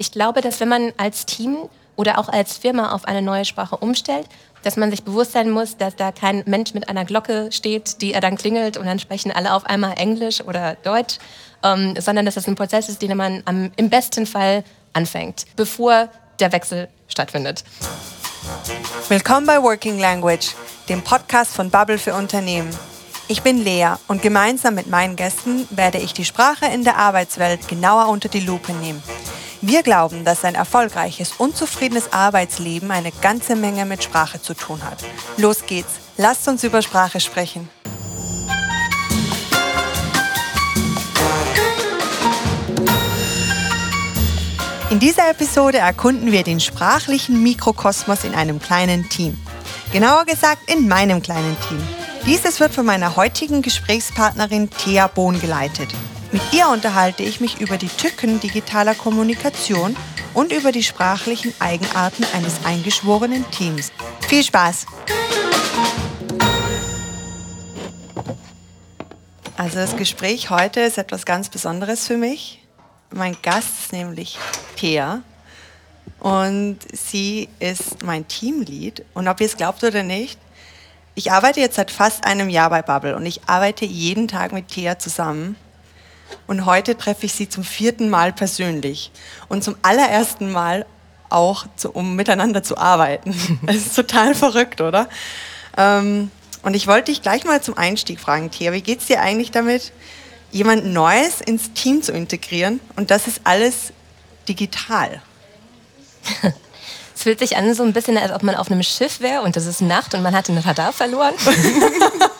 Ich glaube, dass wenn man als Team oder auch als Firma auf eine neue Sprache umstellt, dass man sich bewusst sein muss, dass da kein Mensch mit einer Glocke steht, die er dann klingelt und dann sprechen alle auf einmal Englisch oder Deutsch, ähm, sondern dass das ein Prozess ist, den man am, im besten Fall anfängt, bevor der Wechsel stattfindet. Willkommen bei Working Language, dem Podcast von Bubble für Unternehmen. Ich bin Lea und gemeinsam mit meinen Gästen werde ich die Sprache in der Arbeitswelt genauer unter die Lupe nehmen. Wir glauben, dass ein erfolgreiches und zufriedenes Arbeitsleben eine ganze Menge mit Sprache zu tun hat. Los geht's, lasst uns über Sprache sprechen. In dieser Episode erkunden wir den sprachlichen Mikrokosmos in einem kleinen Team. Genauer gesagt in meinem kleinen Team. Dieses wird von meiner heutigen Gesprächspartnerin Thea Bohn geleitet. Mit ihr unterhalte ich mich über die Tücken digitaler Kommunikation und über die sprachlichen Eigenarten eines eingeschworenen Teams. Viel Spaß! Also das Gespräch heute ist etwas ganz Besonderes für mich. Mein Gast ist nämlich Thea und sie ist mein Teamlead. Und ob ihr es glaubt oder nicht, ich arbeite jetzt seit fast einem Jahr bei Bubble und ich arbeite jeden Tag mit Thea zusammen. Und heute treffe ich sie zum vierten Mal persönlich und zum allerersten Mal auch, zu, um miteinander zu arbeiten. Es ist total verrückt, oder? Ähm, und ich wollte dich gleich mal zum Einstieg fragen, Thea, wie geht es dir eigentlich damit, jemand Neues ins Team zu integrieren? Und das ist alles digital. Es fühlt sich an so ein bisschen, als ob man auf einem Schiff wäre und es ist Nacht und man hat den Radar verloren.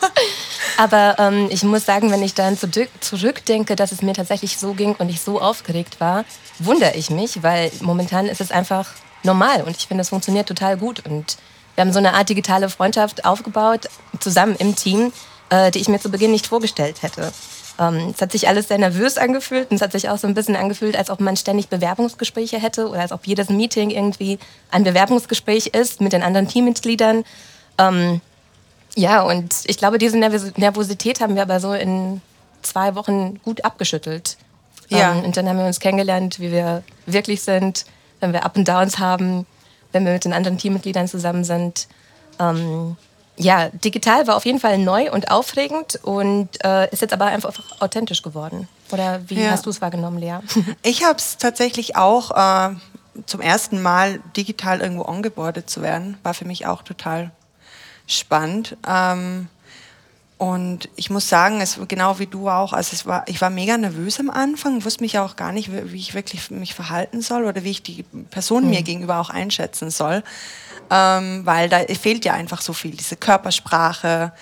Aber ähm, ich muss sagen, wenn ich dann zurück, zurückdenke, dass es mir tatsächlich so ging und ich so aufgeregt war, wundere ich mich, weil momentan ist es einfach normal und ich finde, es funktioniert total gut. Und wir haben so eine Art digitale Freundschaft aufgebaut, zusammen im Team, äh, die ich mir zu Beginn nicht vorgestellt hätte. Ähm, es hat sich alles sehr nervös angefühlt und es hat sich auch so ein bisschen angefühlt, als ob man ständig Bewerbungsgespräche hätte oder als ob jedes Meeting irgendwie ein Bewerbungsgespräch ist mit den anderen Teammitgliedern. Ähm, ja, und ich glaube, diese Nervosität haben wir aber so in zwei Wochen gut abgeschüttelt. Ja. Ähm, und dann haben wir uns kennengelernt, wie wir wirklich sind, wenn wir Up and Downs haben, wenn wir mit den anderen Teammitgliedern zusammen sind. Ähm, ja, digital war auf jeden Fall neu und aufregend und äh, ist jetzt aber einfach authentisch geworden. Oder wie ja. hast du es wahrgenommen, Lea? Ich habe es tatsächlich auch äh, zum ersten Mal digital irgendwo ongeboardet zu werden. War für mich auch total spannend. Ähm, und ich muss sagen, es genau wie du auch, also es war, ich war mega nervös am Anfang, wusste mich auch gar nicht, wie ich wirklich mich verhalten soll oder wie ich die Person mhm. mir gegenüber auch einschätzen soll ähm, weil da fehlt ja einfach so viel, diese Körpersprache.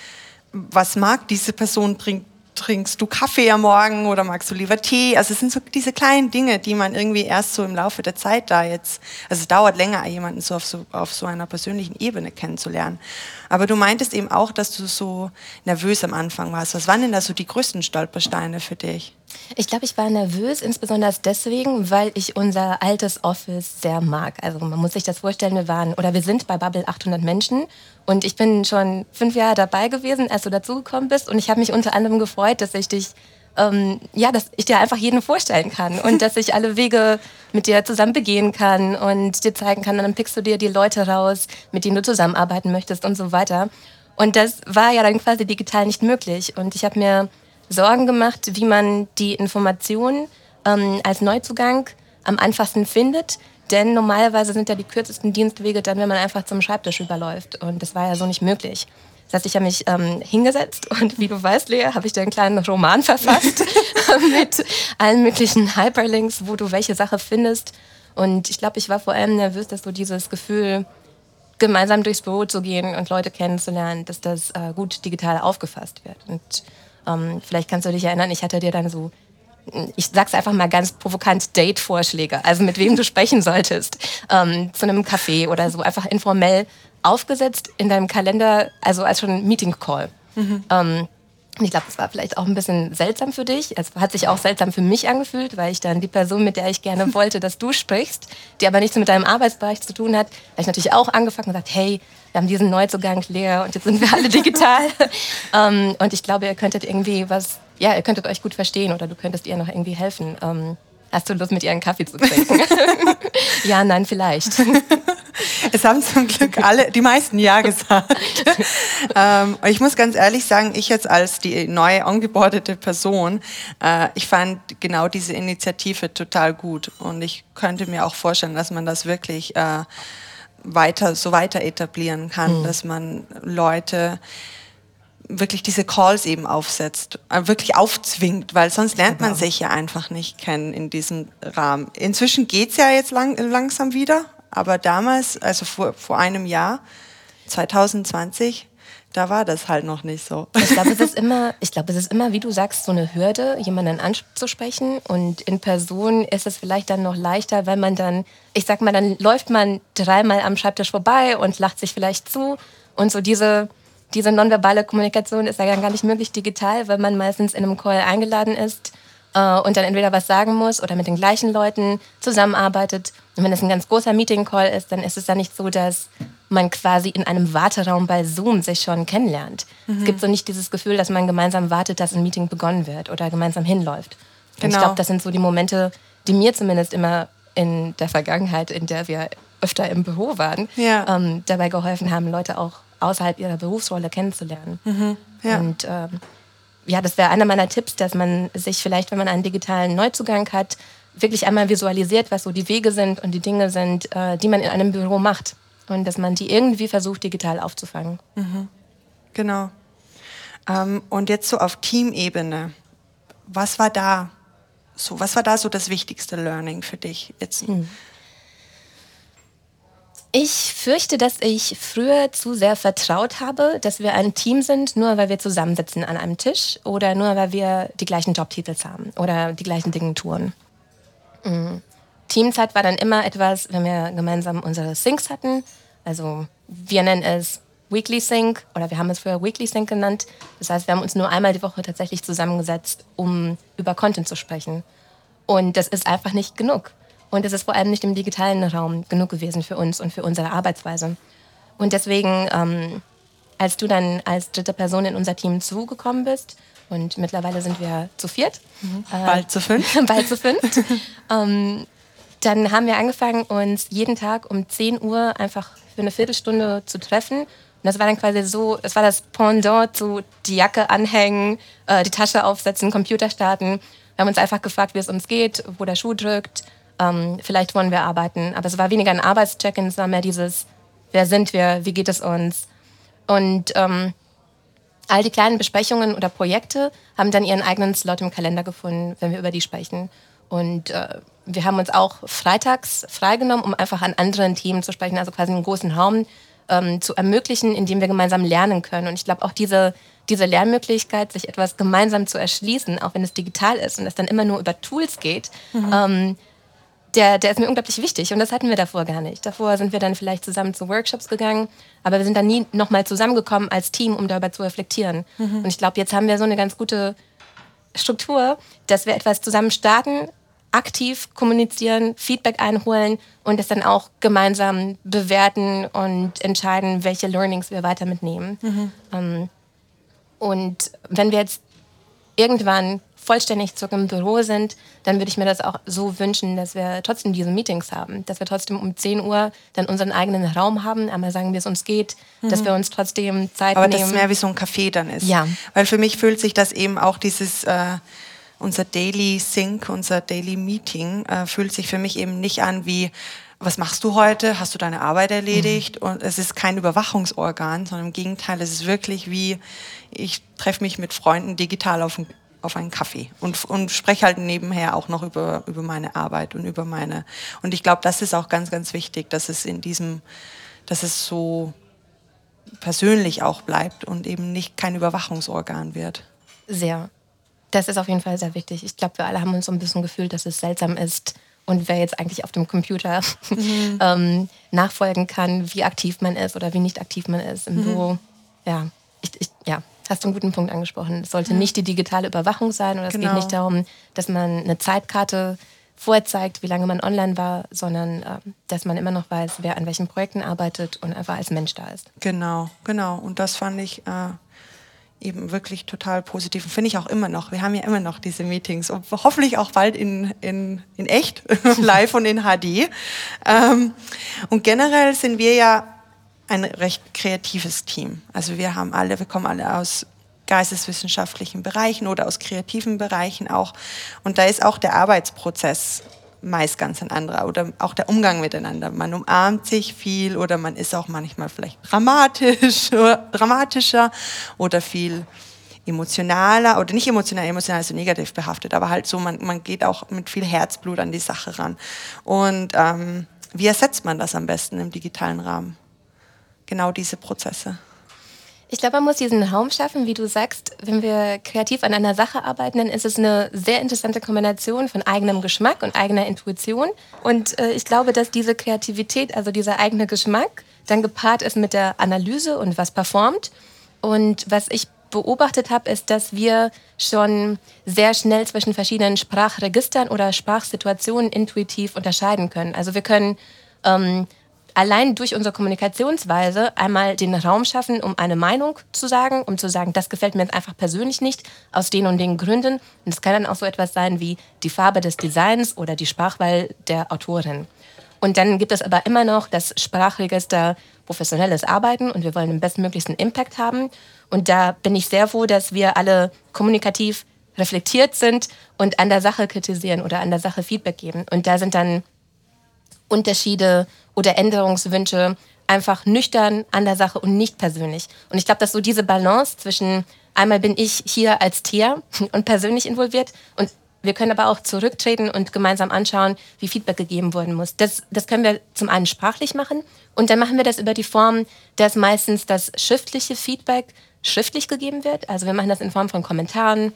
Was mag diese Person trinken? Trinkst du Kaffee am Morgen oder magst du lieber Tee? Also es sind so diese kleinen Dinge, die man irgendwie erst so im Laufe der Zeit da jetzt, also es dauert länger, jemanden so auf so, auf so einer persönlichen Ebene kennenzulernen. Aber du meintest eben auch, dass du so nervös am Anfang warst. Was waren denn da so die größten Stolpersteine für dich? Ich glaube, ich war nervös, insbesondere deswegen, weil ich unser altes Office sehr mag. Also man muss sich das vorstellen, wir waren oder wir sind bei Bubble 800 Menschen und ich bin schon fünf Jahre dabei gewesen, als du dazugekommen bist und ich habe mich unter anderem gefreut, dass ich dich ähm, ja, dass ich dir einfach jeden vorstellen kann und dass ich alle Wege mit dir zusammen begehen kann und dir zeigen kann, und dann pickst du dir die Leute raus, mit denen du zusammenarbeiten möchtest und so weiter. Und das war ja dann quasi digital nicht möglich. Und ich habe mir Sorgen gemacht, wie man die Informationen ähm, als Neuzugang am einfachsten findet. Denn normalerweise sind ja die kürzesten Dienstwege dann, wenn man einfach zum Schreibtisch überläuft. Und das war ja so nicht möglich. Das heißt, ich habe mich ähm, hingesetzt und wie du weißt, Lea, habe ich dir einen kleinen Roman verfasst mit allen möglichen Hyperlinks, wo du welche Sache findest. Und ich glaube, ich war vor allem nervös, dass du dieses Gefühl, gemeinsam durchs Büro zu gehen und Leute kennenzulernen, dass das äh, gut digital aufgefasst wird. Und ähm, vielleicht kannst du dich erinnern, ich hatte dir dann so, ich sag's einfach mal ganz provokant, Date-Vorschläge, also mit wem du sprechen solltest, ähm, zu einem Café oder so, einfach informell aufgesetzt in deinem Kalender, also als schon Meeting-Call. Mhm. Ähm, ich glaube, das war vielleicht auch ein bisschen seltsam für dich. Es hat sich auch seltsam für mich angefühlt, weil ich dann die Person, mit der ich gerne wollte, dass du sprichst, die aber nichts mit deinem Arbeitsbereich zu tun hat, habe ich natürlich auch angefangen und gesagt, hey, wir haben diesen Neuzugang leer und jetzt sind wir alle digital. ähm, und ich glaube, ihr könntet irgendwie was, ja, ihr könntet euch gut verstehen oder du könntest ihr noch irgendwie helfen. Ähm, hast du Lust, mit ihr einen Kaffee zu trinken? Ja, nein, vielleicht. Es haben zum Glück alle, die meisten Ja gesagt. ähm, ich muss ganz ehrlich sagen, ich jetzt als die neue angebordete Person, äh, ich fand genau diese Initiative total gut und ich könnte mir auch vorstellen, dass man das wirklich äh, weiter so weiter etablieren kann, mhm. dass man Leute wirklich diese Calls eben aufsetzt, äh, wirklich aufzwingt, weil sonst lernt man sich ja einfach nicht kennen in diesem Rahmen. Inzwischen geht's ja jetzt lang, langsam wieder, aber damals, also vor, vor einem Jahr, 2020, da war das halt noch nicht so. Ich glaube, es ist immer, ich glaube, es ist immer, wie du sagst, so eine Hürde, jemanden anzusprechen. Und in Person ist es vielleicht dann noch leichter, weil man dann, ich sag mal, dann läuft man dreimal am Schreibtisch vorbei und lacht sich vielleicht zu. Und so diese, diese nonverbale Kommunikation ist ja gar nicht möglich digital, weil man meistens in einem Call eingeladen ist äh, und dann entweder was sagen muss oder mit den gleichen Leuten zusammenarbeitet. Und wenn es ein ganz großer Meeting-Call ist, dann ist es ja nicht so, dass man quasi in einem Warteraum bei Zoom sich schon kennenlernt. Mhm. Es gibt so nicht dieses Gefühl, dass man gemeinsam wartet, dass ein Meeting begonnen wird oder gemeinsam hinläuft. Und genau. ich glaube, das sind so die Momente, die mir zumindest immer in der Vergangenheit, in der wir öfter im Büro waren, ja. ähm, dabei geholfen haben, Leute auch außerhalb ihrer Berufsrolle kennenzulernen. Mhm, ja. Und ähm, ja, das wäre einer meiner Tipps, dass man sich vielleicht, wenn man einen digitalen Neuzugang hat, wirklich einmal visualisiert, was so die Wege sind und die Dinge sind, äh, die man in einem Büro macht. Und dass man die irgendwie versucht, digital aufzufangen. Mhm. Genau. Ähm, und jetzt so auf Teamebene. Was war da so, was war da so das wichtigste Learning für dich jetzt? Hm. Ich fürchte, dass ich früher zu sehr vertraut habe, dass wir ein Team sind, nur weil wir zusammensitzen an einem Tisch oder nur weil wir die gleichen Jobtitels haben oder die gleichen Dinge tun. Mhm. Teamzeit war dann immer etwas, wenn wir gemeinsam unsere Syncs hatten. Also wir nennen es Weekly Sync oder wir haben es früher Weekly Sync genannt. Das heißt, wir haben uns nur einmal die Woche tatsächlich zusammengesetzt, um über Content zu sprechen. Und das ist einfach nicht genug. Und es ist vor allem nicht im digitalen Raum genug gewesen für uns und für unsere Arbeitsweise. Und deswegen, ähm, als du dann als dritte Person in unser Team zugekommen bist, und mittlerweile sind wir zu viert. Mhm. Äh, bald zu fünf. bald zu fünf. ähm, dann haben wir angefangen, uns jeden Tag um 10 Uhr einfach für eine Viertelstunde zu treffen. Und das war dann quasi so, es war das Pendant zu die Jacke anhängen, äh, die Tasche aufsetzen, Computer starten. Wir haben uns einfach gefragt, wie es uns geht, wo der Schuh drückt, ähm, vielleicht wollen wir arbeiten. Aber es war weniger ein Arbeitscheck-in, es war mehr dieses, wer sind wir, wie geht es uns. Und ähm, all die kleinen Besprechungen oder Projekte haben dann ihren eigenen Slot im Kalender gefunden, wenn wir über die sprechen. Und äh, wir haben uns auch freitags freigenommen, um einfach an anderen Themen zu sprechen, also quasi einen großen Raum ähm, zu ermöglichen, in dem wir gemeinsam lernen können. Und ich glaube auch diese, diese Lernmöglichkeit, sich etwas gemeinsam zu erschließen, auch wenn es digital ist und es dann immer nur über Tools geht, mhm. ähm, der, der ist mir unglaublich wichtig und das hatten wir davor gar nicht. Davor sind wir dann vielleicht zusammen zu Workshops gegangen, aber wir sind dann nie nochmal zusammengekommen als Team, um darüber zu reflektieren. Mhm. Und ich glaube, jetzt haben wir so eine ganz gute Struktur, dass wir etwas zusammen starten, aktiv kommunizieren, Feedback einholen und es dann auch gemeinsam bewerten und entscheiden, welche Learnings wir weiter mitnehmen. Mhm. Ähm, und wenn wir jetzt irgendwann vollständig zurück im Büro sind, dann würde ich mir das auch so wünschen, dass wir trotzdem diese Meetings haben, dass wir trotzdem um 10 Uhr dann unseren eigenen Raum haben, einmal sagen, wie es uns geht, mhm. dass wir uns trotzdem Zeit Aber nehmen. Aber dass es mehr wie so ein Café dann ist. Ja. Weil für mich fühlt sich das eben auch dieses... Äh, unser Daily Sync, unser Daily Meeting äh, fühlt sich für mich eben nicht an wie was machst du heute? Hast du deine Arbeit erledigt? Mhm. Und es ist kein Überwachungsorgan, sondern im Gegenteil, es ist wirklich wie, ich treffe mich mit Freunden digital auf, ein, auf einen Kaffee und, und spreche halt nebenher auch noch über, über meine Arbeit und über meine. Und ich glaube, das ist auch ganz, ganz wichtig, dass es in diesem, dass es so persönlich auch bleibt und eben nicht kein Überwachungsorgan wird. Sehr. Das ist auf jeden Fall sehr wichtig. Ich glaube, wir alle haben uns so ein bisschen gefühlt, dass es seltsam ist und wer jetzt eigentlich auf dem Computer mhm. ähm, nachfolgen kann, wie aktiv man ist oder wie nicht aktiv man ist im mhm. Büro. Ja, ich, ich, ja, hast du einen guten Punkt angesprochen. Es sollte ja. nicht die digitale Überwachung sein oder es genau. geht nicht darum, dass man eine Zeitkarte vorzeigt, wie lange man online war, sondern äh, dass man immer noch weiß, wer an welchen Projekten arbeitet und einfach als Mensch da ist. Genau, genau. Und das fand ich äh, eben wirklich total positiv. Finde ich auch immer noch. Wir haben ja immer noch diese Meetings und hoffentlich auch bald in, in, in echt, live und in HD. Ähm, und generell sind wir ja ein recht kreatives Team. Also wir haben alle, wir kommen alle aus geisteswissenschaftlichen Bereichen oder aus kreativen Bereichen auch. Und da ist auch der Arbeitsprozess meist ganz ein anderer oder auch der Umgang miteinander. Man umarmt sich viel oder man ist auch manchmal vielleicht dramatisch, dramatischer oder viel emotionaler oder nicht emotional, emotional ist so negativ behaftet, aber halt so, man, man geht auch mit viel Herzblut an die Sache ran. Und ähm, wie ersetzt man das am besten im digitalen Rahmen? Genau diese Prozesse. Ich glaube, man muss diesen Raum schaffen, wie du sagst, wenn wir kreativ an einer Sache arbeiten, dann ist es eine sehr interessante Kombination von eigenem Geschmack und eigener Intuition. Und äh, ich glaube, dass diese Kreativität, also dieser eigene Geschmack, dann gepaart ist mit der Analyse und was performt. Und was ich beobachtet habe, ist, dass wir schon sehr schnell zwischen verschiedenen Sprachregistern oder Sprachsituationen intuitiv unterscheiden können. Also wir können ähm, allein durch unsere Kommunikationsweise einmal den Raum schaffen, um eine Meinung zu sagen, um zu sagen, das gefällt mir jetzt einfach persönlich nicht, aus den und den Gründen. Und es kann dann auch so etwas sein wie die Farbe des Designs oder die Sprachwahl der Autorin. Und dann gibt es aber immer noch das Sprachregister professionelles Arbeiten und wir wollen den bestmöglichsten Impact haben. Und da bin ich sehr froh, dass wir alle kommunikativ reflektiert sind und an der Sache kritisieren oder an der Sache Feedback geben. Und da sind dann Unterschiede oder Änderungswünsche einfach nüchtern an der Sache und nicht persönlich. Und ich glaube, dass so diese Balance zwischen einmal bin ich hier als Tier und persönlich involviert und wir können aber auch zurücktreten und gemeinsam anschauen, wie Feedback gegeben worden muss. Das, das können wir zum einen sprachlich machen und dann machen wir das über die Form, dass meistens das schriftliche Feedback schriftlich gegeben wird. Also wir machen das in Form von Kommentaren.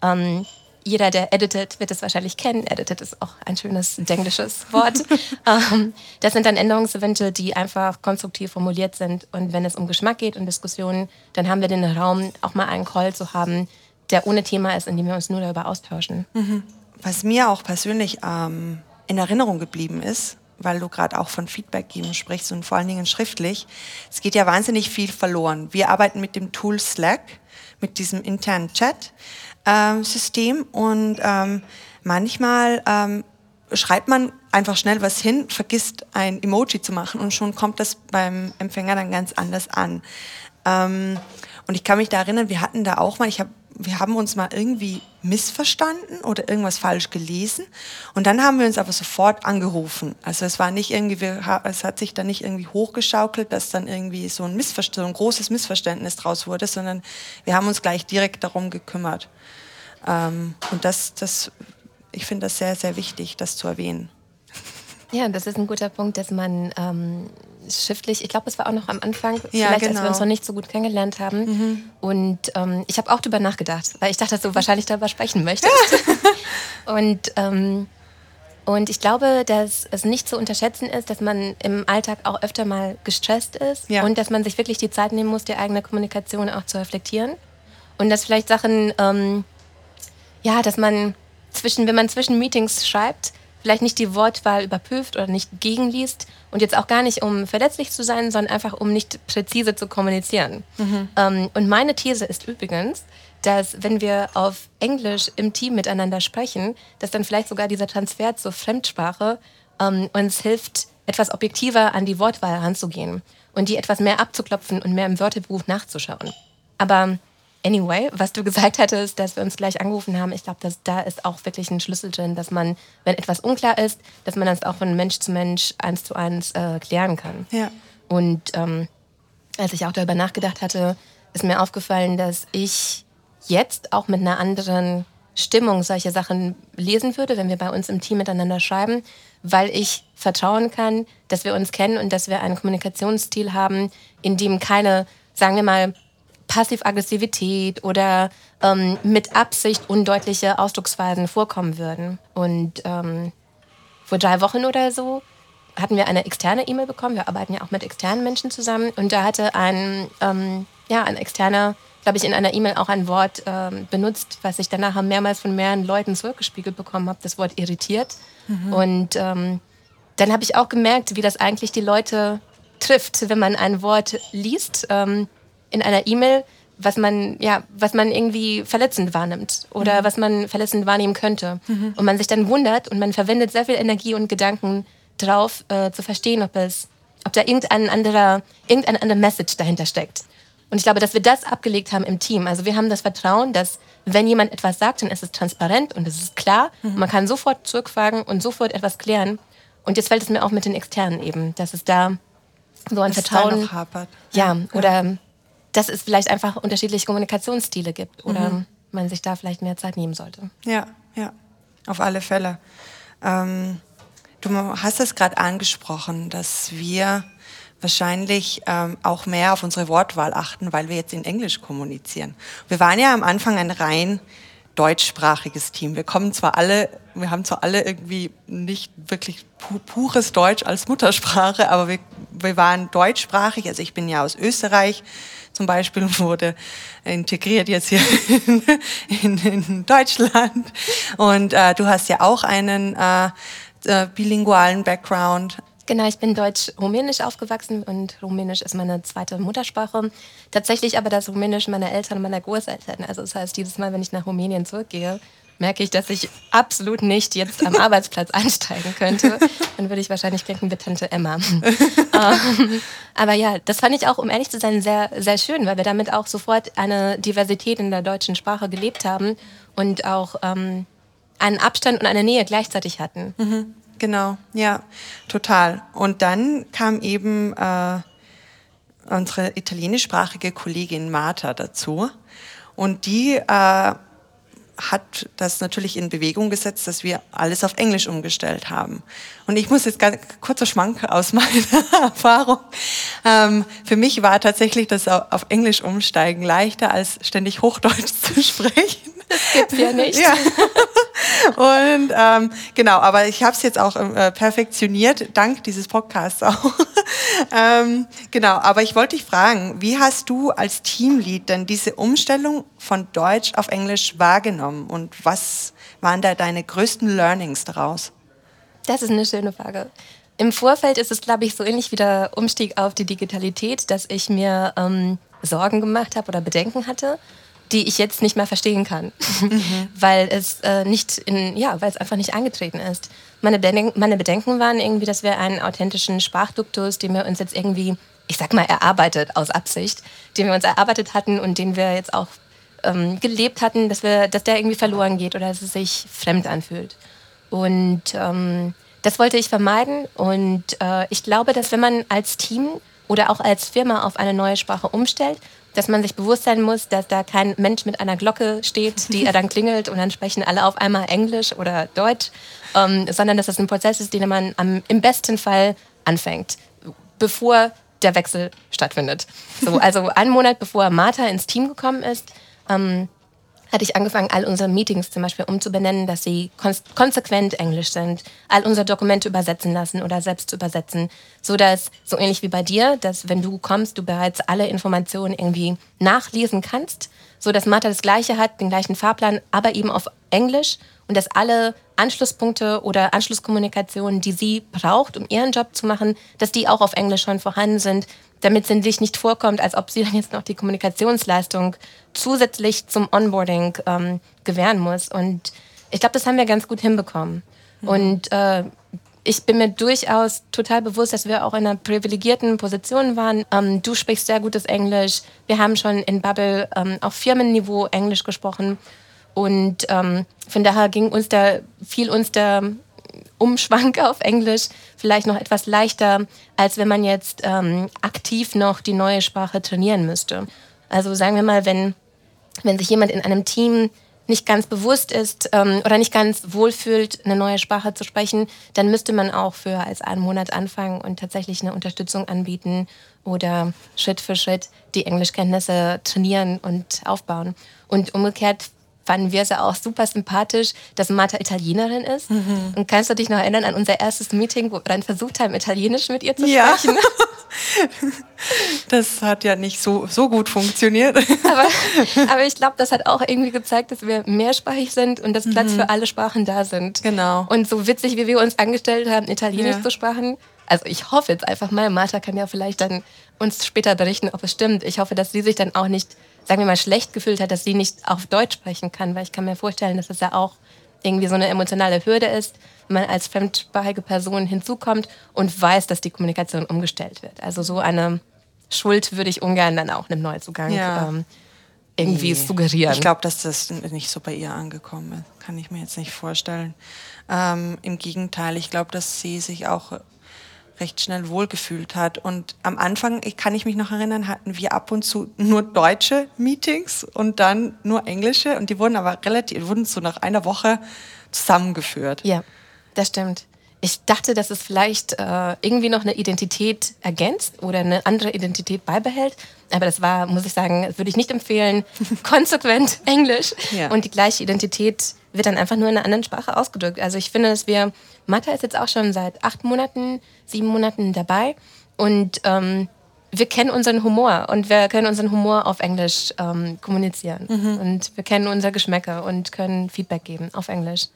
Ähm, jeder, der editet, wird es wahrscheinlich kennen. Edited ist auch ein schönes englisches Wort. ähm, das sind dann Änderungswünsche, die einfach konstruktiv formuliert sind. Und wenn es um Geschmack geht und Diskussionen, dann haben wir den Raum, auch mal einen Call zu haben, der ohne Thema ist, in dem wir uns nur darüber austauschen. Mhm. Was mir auch persönlich ähm, in Erinnerung geblieben ist, weil du gerade auch von Feedback geben sprichst und vor allen Dingen schriftlich. Es geht ja wahnsinnig viel verloren. Wir arbeiten mit dem Tool Slack, mit diesem internen Chat ähm, System und ähm, manchmal ähm, schreibt man einfach schnell was hin, vergisst ein Emoji zu machen und schon kommt das beim Empfänger dann ganz anders an. Ähm, und ich kann mich da erinnern, wir hatten da auch mal, ich habe wir haben uns mal irgendwie missverstanden oder irgendwas falsch gelesen und dann haben wir uns aber sofort angerufen. Also es war nicht irgendwie, es hat sich dann nicht irgendwie hochgeschaukelt, dass dann irgendwie so ein Missverständnis, ein großes Missverständnis draus wurde, sondern wir haben uns gleich direkt darum gekümmert. Ähm, und das, das, ich finde das sehr, sehr wichtig, das zu erwähnen. Ja, das ist ein guter Punkt, dass man ähm, schriftlich, ich glaube, es war auch noch am Anfang, ja, vielleicht genau. als wir uns noch nicht so gut kennengelernt haben. Mhm. Und ähm, ich habe auch darüber nachgedacht, weil ich dachte, dass du wahrscheinlich darüber sprechen möchtest. und, ähm, und ich glaube, dass es nicht zu unterschätzen ist, dass man im Alltag auch öfter mal gestresst ist ja. und dass man sich wirklich die Zeit nehmen muss, die eigene Kommunikation auch zu reflektieren. Und dass vielleicht Sachen, ähm, ja, dass man zwischen, wenn man zwischen Meetings schreibt, vielleicht nicht die Wortwahl überprüft oder nicht gegenliest und jetzt auch gar nicht, um verletzlich zu sein, sondern einfach, um nicht präzise zu kommunizieren. Mhm. Ähm, und meine These ist übrigens, dass wenn wir auf Englisch im Team miteinander sprechen, dass dann vielleicht sogar dieser Transfer zur Fremdsprache ähm, uns hilft, etwas objektiver an die Wortwahl heranzugehen und die etwas mehr abzuklopfen und mehr im Wörterbuch nachzuschauen. Aber Anyway, was du gesagt hattest, dass wir uns gleich angerufen haben, ich glaube, dass da ist auch wirklich ein Schlüssel drin, dass man, wenn etwas unklar ist, dass man das auch von Mensch zu Mensch eins zu eins äh, klären kann. Ja. Und ähm, als ich auch darüber nachgedacht hatte, ist mir aufgefallen, dass ich jetzt auch mit einer anderen Stimmung solche Sachen lesen würde, wenn wir bei uns im Team miteinander schreiben, weil ich vertrauen kann, dass wir uns kennen und dass wir einen Kommunikationsstil haben, in dem keine, sagen wir mal, Passiv-Aggressivität oder ähm, mit Absicht undeutliche Ausdrucksweisen vorkommen würden. Und ähm, vor drei Wochen oder so hatten wir eine externe E-Mail bekommen. Wir arbeiten ja auch mit externen Menschen zusammen. Und da hatte ein, ähm, ja, ein externer, glaube ich, in einer E-Mail auch ein Wort ähm, benutzt, was ich danach mehrmals von mehreren Leuten zurückgespiegelt bekommen habe, das Wort irritiert. Mhm. Und ähm, dann habe ich auch gemerkt, wie das eigentlich die Leute trifft, wenn man ein Wort liest. Ähm, in einer E-Mail, was man, ja, was man irgendwie verletzend wahrnimmt oder mhm. was man verletzend wahrnehmen könnte. Mhm. Und man sich dann wundert und man verwendet sehr viel Energie und Gedanken drauf, äh, zu verstehen, ob es, ob da irgendein anderer, irgendeine andere Message dahinter steckt. Und ich glaube, dass wir das abgelegt haben im Team. Also wir haben das Vertrauen, dass wenn jemand etwas sagt, dann ist es transparent und es ist klar. Mhm. man kann sofort zurückfragen und sofort etwas klären. Und jetzt fällt es mir auch mit den Externen eben, dass es da so ein dass Vertrauen hapert. Ja, ja, oder dass es vielleicht einfach unterschiedliche Kommunikationsstile gibt oder mhm. man sich da vielleicht mehr Zeit nehmen sollte. Ja, ja, auf alle Fälle. Ähm, du hast es gerade angesprochen, dass wir wahrscheinlich ähm, auch mehr auf unsere Wortwahl achten, weil wir jetzt in Englisch kommunizieren. Wir waren ja am Anfang ein rein deutschsprachiges Team. Wir kommen zwar alle, wir haben zwar alle irgendwie nicht wirklich pu pures Deutsch als Muttersprache, aber wir, wir waren deutschsprachig. Also ich bin ja aus Österreich zum Beispiel und wurde integriert jetzt hier in, in, in Deutschland. Und äh, du hast ja auch einen äh, äh, bilingualen Background. Genau, ich bin deutsch-rumänisch aufgewachsen und rumänisch ist meine zweite Muttersprache. Tatsächlich aber das Rumänisch meiner Eltern und meiner Großeltern. Also das heißt, jedes Mal, wenn ich nach Rumänien zurückgehe, merke ich, dass ich absolut nicht jetzt am Arbeitsplatz einsteigen könnte. Dann würde ich wahrscheinlich denken, wie Tante Emma. ähm, aber ja, das fand ich auch, um ehrlich zu sein, sehr, sehr schön, weil wir damit auch sofort eine Diversität in der deutschen Sprache gelebt haben und auch ähm, einen Abstand und eine Nähe gleichzeitig hatten. Mhm. Genau, ja, total. Und dann kam eben äh, unsere italienischsprachige Kollegin Marta dazu. Und die äh, hat das natürlich in Bewegung gesetzt, dass wir alles auf Englisch umgestellt haben. Und ich muss jetzt ganz kurzer Schmank aus meiner Erfahrung. Ähm, für mich war tatsächlich das auf Englisch umsteigen leichter, als ständig Hochdeutsch zu sprechen. Das gibt's ja nicht. Ja. Und ähm, genau, aber ich habe es jetzt auch äh, perfektioniert, dank dieses Podcasts auch. ähm, genau, aber ich wollte dich fragen, wie hast du als Teamlead denn diese Umstellung von Deutsch auf Englisch wahrgenommen und was waren da deine größten Learnings daraus? Das ist eine schöne Frage. Im Vorfeld ist es, glaube ich, so ähnlich wie der Umstieg auf die Digitalität, dass ich mir ähm, Sorgen gemacht habe oder Bedenken hatte die ich jetzt nicht mehr verstehen kann, mhm. weil es äh, nicht in, ja, weil es einfach nicht angetreten ist. Meine, Bedenken, meine Bedenken waren irgendwie, dass wir einen authentischen Sprachduktus, den wir uns jetzt irgendwie, ich sag mal, erarbeitet aus Absicht, den wir uns erarbeitet hatten und den wir jetzt auch ähm, gelebt hatten, dass wir, dass der irgendwie verloren geht oder dass es sich fremd anfühlt. Und ähm, das wollte ich vermeiden. Und äh, ich glaube, dass wenn man als Team oder auch als Firma auf eine neue Sprache umstellt dass man sich bewusst sein muss, dass da kein Mensch mit einer Glocke steht, die er dann klingelt und dann sprechen alle auf einmal Englisch oder Deutsch, ähm, sondern dass das ein Prozess ist, den man am, im besten Fall anfängt, bevor der Wechsel stattfindet. So, also einen Monat bevor Martha ins Team gekommen ist, ähm, hatte ich angefangen, all unsere Meetings zum Beispiel umzubenennen, dass sie konsequent Englisch sind, all unsere Dokumente übersetzen lassen oder selbst zu übersetzen, so dass so ähnlich wie bei dir, dass wenn du kommst, du bereits alle Informationen irgendwie nachlesen kannst, so dass Martha das Gleiche hat, den gleichen Fahrplan, aber eben auf Englisch und dass alle Anschlusspunkte oder Anschlusskommunikationen, die sie braucht, um ihren Job zu machen, dass die auch auf Englisch schon vorhanden sind, damit es sich nicht vorkommt, als ob sie dann jetzt noch die Kommunikationsleistung zusätzlich zum Onboarding ähm, gewähren muss. Und ich glaube, das haben wir ganz gut hinbekommen. Mhm. Und äh, ich bin mir durchaus total bewusst, dass wir auch in einer privilegierten Position waren. Ähm, du sprichst sehr gutes Englisch. Wir haben schon in Bubble ähm, auf Firmenniveau Englisch gesprochen. Und ähm, von daher ging uns da, fiel uns der Umschwank auf Englisch vielleicht noch etwas leichter, als wenn man jetzt ähm, aktiv noch die neue Sprache trainieren müsste. Also sagen wir mal, wenn, wenn sich jemand in einem Team nicht ganz bewusst ist ähm, oder nicht ganz wohlfühlt, eine neue Sprache zu sprechen, dann müsste man auch für als einen Monat anfangen und tatsächlich eine Unterstützung anbieten oder Schritt für Schritt die Englischkenntnisse trainieren und aufbauen. Und umgekehrt fanden wir sie auch super sympathisch, dass Martha Italienerin ist. Mhm. Und kannst du dich noch erinnern an unser erstes Meeting, wo wir dann versucht haben, Italienisch mit ihr zu sprechen? Ja. Das hat ja nicht so, so gut funktioniert. Aber, aber ich glaube, das hat auch irgendwie gezeigt, dass wir mehrsprachig sind und dass Platz mhm. für alle Sprachen da sind. Genau. Und so witzig, wie wir uns angestellt haben, Italienisch ja. zu sprechen. Also ich hoffe jetzt einfach mal, Martha kann ja vielleicht dann uns später berichten, ob es stimmt. Ich hoffe, dass sie sich dann auch nicht, sagen wir mal, schlecht gefühlt hat, dass sie nicht auf Deutsch sprechen kann, weil ich kann mir vorstellen, dass es ja auch irgendwie so eine emotionale Hürde ist, wenn man als fremdsprachige Person hinzukommt und weiß, dass die Kommunikation umgestellt wird. Also so eine Schuld würde ich ungern dann auch einem Neuzugang ja. ähm, irgendwie nee. suggerieren. Ich glaube, dass das nicht so bei ihr angekommen ist. Kann ich mir jetzt nicht vorstellen. Ähm, Im Gegenteil, ich glaube, dass sie sich auch recht schnell wohlgefühlt hat. Und am Anfang, ich kann ich mich noch erinnern, hatten wir ab und zu nur deutsche Meetings und dann nur englische. Und die wurden aber relativ, wurden so nach einer Woche zusammengeführt. Ja, das stimmt. Ich dachte, dass es vielleicht äh, irgendwie noch eine Identität ergänzt oder eine andere Identität beibehält. Aber das war, muss ich sagen, würde ich nicht empfehlen, konsequent Englisch. Ja. Und die gleiche Identität wird dann einfach nur in einer anderen Sprache ausgedrückt. Also ich finde, dass wir, Mathe ist jetzt auch schon seit acht Monaten, sieben Monaten dabei. Und ähm, wir kennen unseren Humor und wir können unseren Humor auf Englisch ähm, kommunizieren. Mhm. Und wir kennen unsere Geschmäcker und können Feedback geben auf Englisch.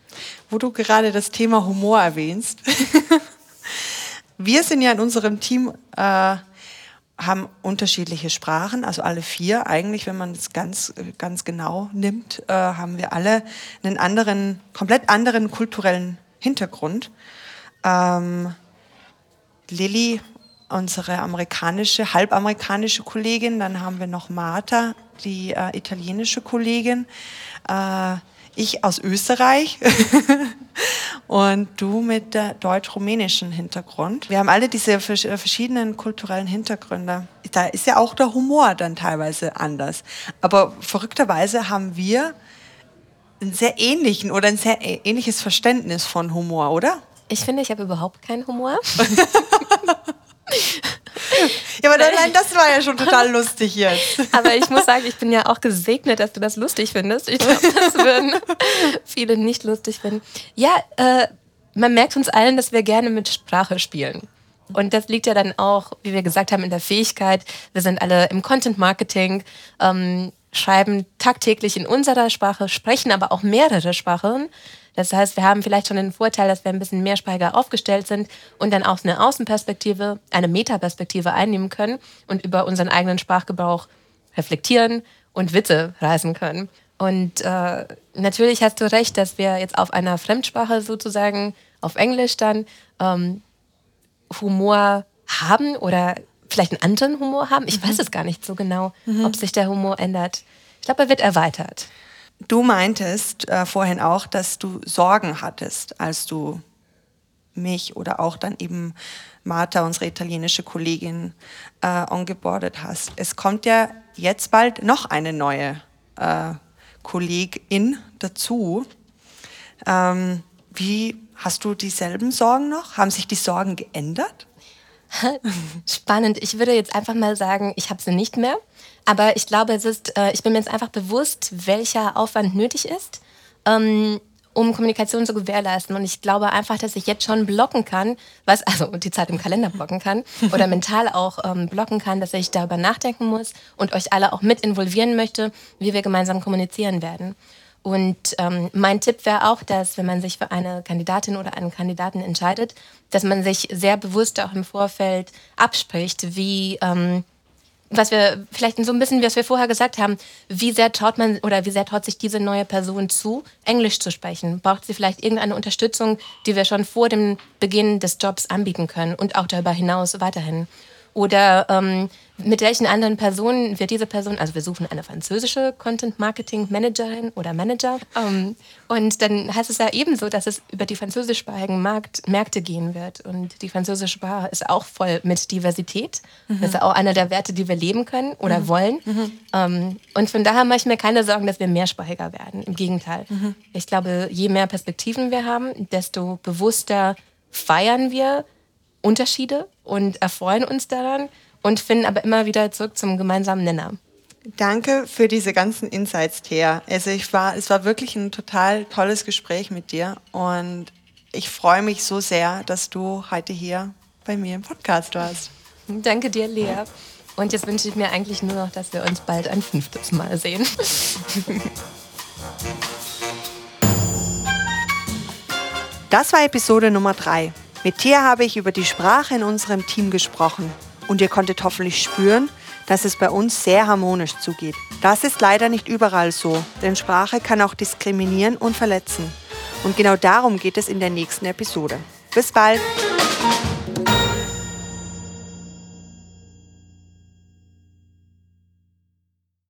Wo du gerade das Thema Humor erwähnst. wir sind ja in unserem Team, äh, haben unterschiedliche Sprachen, also alle vier. Eigentlich, wenn man es ganz, ganz genau nimmt, äh, haben wir alle einen anderen, komplett anderen kulturellen Hintergrund. Ähm, Lilly unsere amerikanische, halbamerikanische Kollegin, dann haben wir noch Martha, die äh, italienische Kollegin, äh, ich aus Österreich und du mit der deutsch-rumänischen Hintergrund. Wir haben alle diese äh, verschiedenen kulturellen Hintergründe. Da ist ja auch der Humor dann teilweise anders. Aber verrückterweise haben wir einen sehr ähnlichen oder ein sehr ähnliches Verständnis von Humor, oder? Ich finde, ich habe überhaupt keinen Humor. Ja, aber nein, das war ja schon total lustig jetzt. Aber ich muss sagen, ich bin ja auch gesegnet, dass du das lustig findest. Ich glaube, das würden viele nicht lustig finden. Ja, äh, man merkt uns allen, dass wir gerne mit Sprache spielen. Und das liegt ja dann auch, wie wir gesagt haben, in der Fähigkeit. Wir sind alle im Content Marketing, ähm, schreiben tagtäglich in unserer Sprache, sprechen aber auch mehrere Sprachen. Das heißt, wir haben vielleicht schon den Vorteil, dass wir ein bisschen mehrsprachiger aufgestellt sind und dann auch eine Außenperspektive, eine Metaperspektive einnehmen können und über unseren eigenen Sprachgebrauch reflektieren und Witze reißen können. Und äh, natürlich hast du recht, dass wir jetzt auf einer Fremdsprache sozusagen, auf Englisch dann, ähm, Humor haben oder vielleicht einen anderen Humor haben. Ich mhm. weiß es gar nicht so genau, mhm. ob sich der Humor ändert. Ich glaube, er wird erweitert. Du meintest äh, vorhin auch, dass du Sorgen hattest, als du mich oder auch dann eben Martha, unsere italienische Kollegin, äh, ongeboardet hast. Es kommt ja jetzt bald noch eine neue äh, Kollegin dazu. Ähm, wie hast du dieselben Sorgen noch? Haben sich die Sorgen geändert? Spannend. Ich würde jetzt einfach mal sagen, ich habe sie nicht mehr. Aber ich glaube, es ist, äh, ich bin mir jetzt einfach bewusst, welcher Aufwand nötig ist, ähm, um Kommunikation zu gewährleisten. Und ich glaube einfach, dass ich jetzt schon blocken kann, was, also die Zeit im Kalender blocken kann oder mental auch ähm, blocken kann, dass ich darüber nachdenken muss und euch alle auch mit involvieren möchte, wie wir gemeinsam kommunizieren werden. Und ähm, mein Tipp wäre auch, dass wenn man sich für eine Kandidatin oder einen Kandidaten entscheidet, dass man sich sehr bewusst auch im Vorfeld abspricht, wie ähm, was wir vielleicht so ein bisschen, was wir vorher gesagt haben, wie sehr traut man oder wie sehr traut sich diese neue Person zu, Englisch zu sprechen? Braucht sie vielleicht irgendeine Unterstützung, die wir schon vor dem Beginn des Jobs anbieten können und auch darüber hinaus weiterhin? Oder ähm, mit welchen anderen Personen wird diese Person, also wir suchen eine französische Content Marketing Managerin oder Manager. Ähm, und dann heißt es ja ebenso, dass es über die französischsprachigen Markt, Märkte gehen wird. Und die französische Sprache ist auch voll mit Diversität. Mhm. Das ist auch einer der Werte, die wir leben können oder mhm. wollen. Mhm. Ähm, und von daher mache ich mir keine Sorgen, dass wir mehrsprachiger werden. Im Gegenteil. Mhm. Ich glaube, je mehr Perspektiven wir haben, desto bewusster feiern wir Unterschiede und erfreuen uns daran und finden aber immer wieder zurück zum gemeinsamen Nenner. Danke für diese ganzen Insights, Thea. Also ich war, es war wirklich ein total tolles Gespräch mit dir und ich freue mich so sehr, dass du heute hier bei mir im Podcast warst. Danke dir, Lea. Und jetzt wünsche ich mir eigentlich nur noch, dass wir uns bald ein fünftes Mal sehen. Das war Episode Nummer 3. Mit Thea habe ich über die Sprache in unserem Team gesprochen. Und ihr konntet hoffentlich spüren, dass es bei uns sehr harmonisch zugeht. Das ist leider nicht überall so, denn Sprache kann auch diskriminieren und verletzen. Und genau darum geht es in der nächsten Episode. Bis bald!